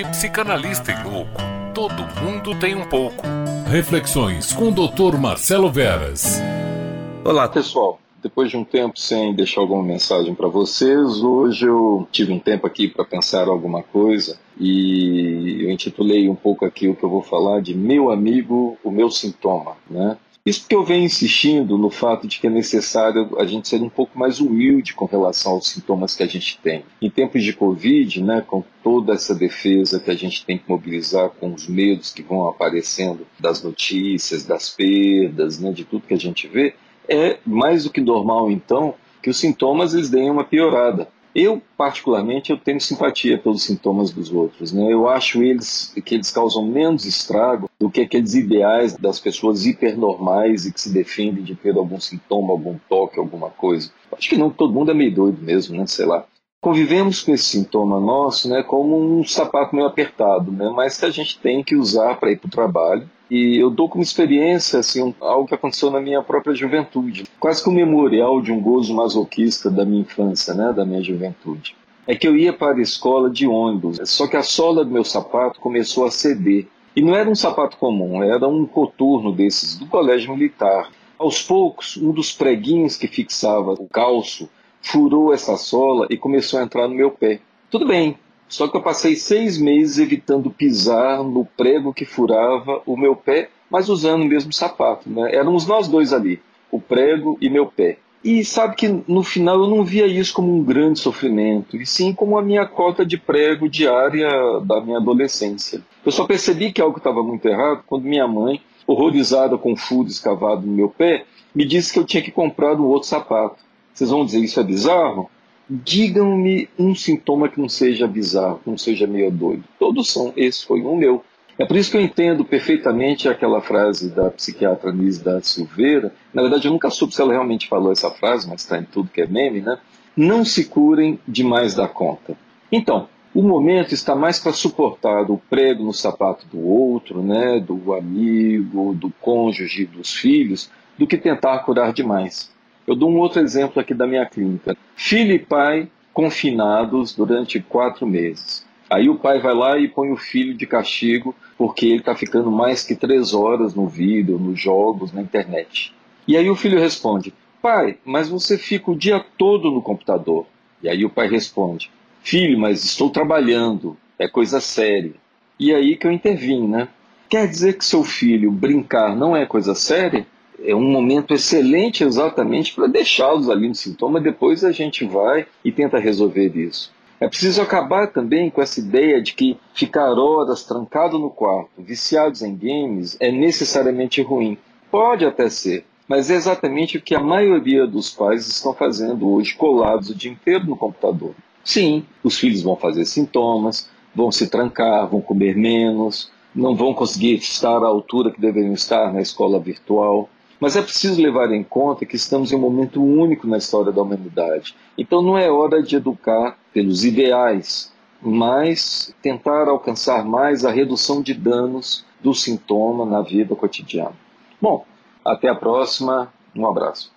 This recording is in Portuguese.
de psicanalista e louco. Todo mundo tem um pouco. Reflexões com o Dr. Marcelo Veras. Olá, pessoal. Depois de um tempo sem deixar alguma mensagem para vocês, hoje eu tive um tempo aqui para pensar alguma coisa e eu intitulei um pouco aqui o que eu vou falar de meu amigo, o meu sintoma, né? Isso porque eu venho insistindo no fato de que é necessário a gente ser um pouco mais humilde com relação aos sintomas que a gente tem. Em tempos de Covid, né, com toda essa defesa que a gente tem que mobilizar com os medos que vão aparecendo das notícias, das perdas, né, de tudo que a gente vê, é mais do que normal então que os sintomas eles deem uma piorada. Eu, particularmente, eu tenho simpatia pelos sintomas dos outros. Né? Eu acho eles que eles causam menos estrago do que aqueles ideais das pessoas hipernormais e que se defendem de ter algum sintoma, algum toque, alguma coisa. Acho que não todo mundo é meio doido mesmo, né? Sei lá. Convivemos com esse sintoma nosso né, como um sapato meio apertado, né, mas que a gente tem que usar para ir para o trabalho e eu dou como experiência assim, algo que aconteceu na minha própria juventude, quase que um memorial de um gozo masoquista da minha infância, né, da minha juventude. É que eu ia para a escola de ônibus, só que a sola do meu sapato começou a ceder. E não era um sapato comum, era um coturno desses do colégio militar. Aos poucos, um dos preguinhos que fixava o calço furou essa sola e começou a entrar no meu pé. Tudo bem, só que eu passei seis meses evitando pisar no prego que furava o meu pé, mas usando o mesmo sapato. Né? Éramos nós dois ali, o prego e meu pé. E sabe que no final eu não via isso como um grande sofrimento, e sim como a minha cota de prego diária da minha adolescência. Eu só percebi que algo estava muito errado quando minha mãe, horrorizada com o furo escavado no meu pé, me disse que eu tinha que comprar um outro sapato. Vocês vão dizer isso é bizarro? Digam-me um sintoma que não seja bizarro, que não seja meio doido. Todos são, esse foi um meu. É por isso que eu entendo perfeitamente aquela frase da psiquiatra Nise da Silveira. Na verdade, eu nunca soube se ela realmente falou essa frase, mas está em tudo que é meme, né? Não se curem demais da conta. Então, o momento está mais para suportar o prego no sapato do outro, né, do amigo, do cônjuge, dos filhos, do que tentar curar demais. Eu dou um outro exemplo aqui da minha clínica. Filho e pai confinados durante quatro meses. Aí o pai vai lá e põe o filho de castigo porque ele está ficando mais que três horas no vídeo, nos jogos, na internet. E aí o filho responde: Pai, mas você fica o dia todo no computador. E aí o pai responde: Filho, mas estou trabalhando, é coisa séria. E aí que eu intervim, né? Quer dizer que seu filho brincar não é coisa séria? É um momento excelente exatamente para deixá-los ali no sintoma, depois a gente vai e tenta resolver isso. É preciso acabar também com essa ideia de que ficar horas trancado no quarto, viciados em games, é necessariamente ruim. Pode até ser, mas é exatamente o que a maioria dos pais estão fazendo hoje, colados o dia inteiro no computador. Sim, os filhos vão fazer sintomas, vão se trancar, vão comer menos, não vão conseguir estar à altura que deveriam estar na escola virtual. Mas é preciso levar em conta que estamos em um momento único na história da humanidade. Então não é hora de educar pelos ideais, mas tentar alcançar mais a redução de danos do sintoma na vida cotidiana. Bom, até a próxima. Um abraço.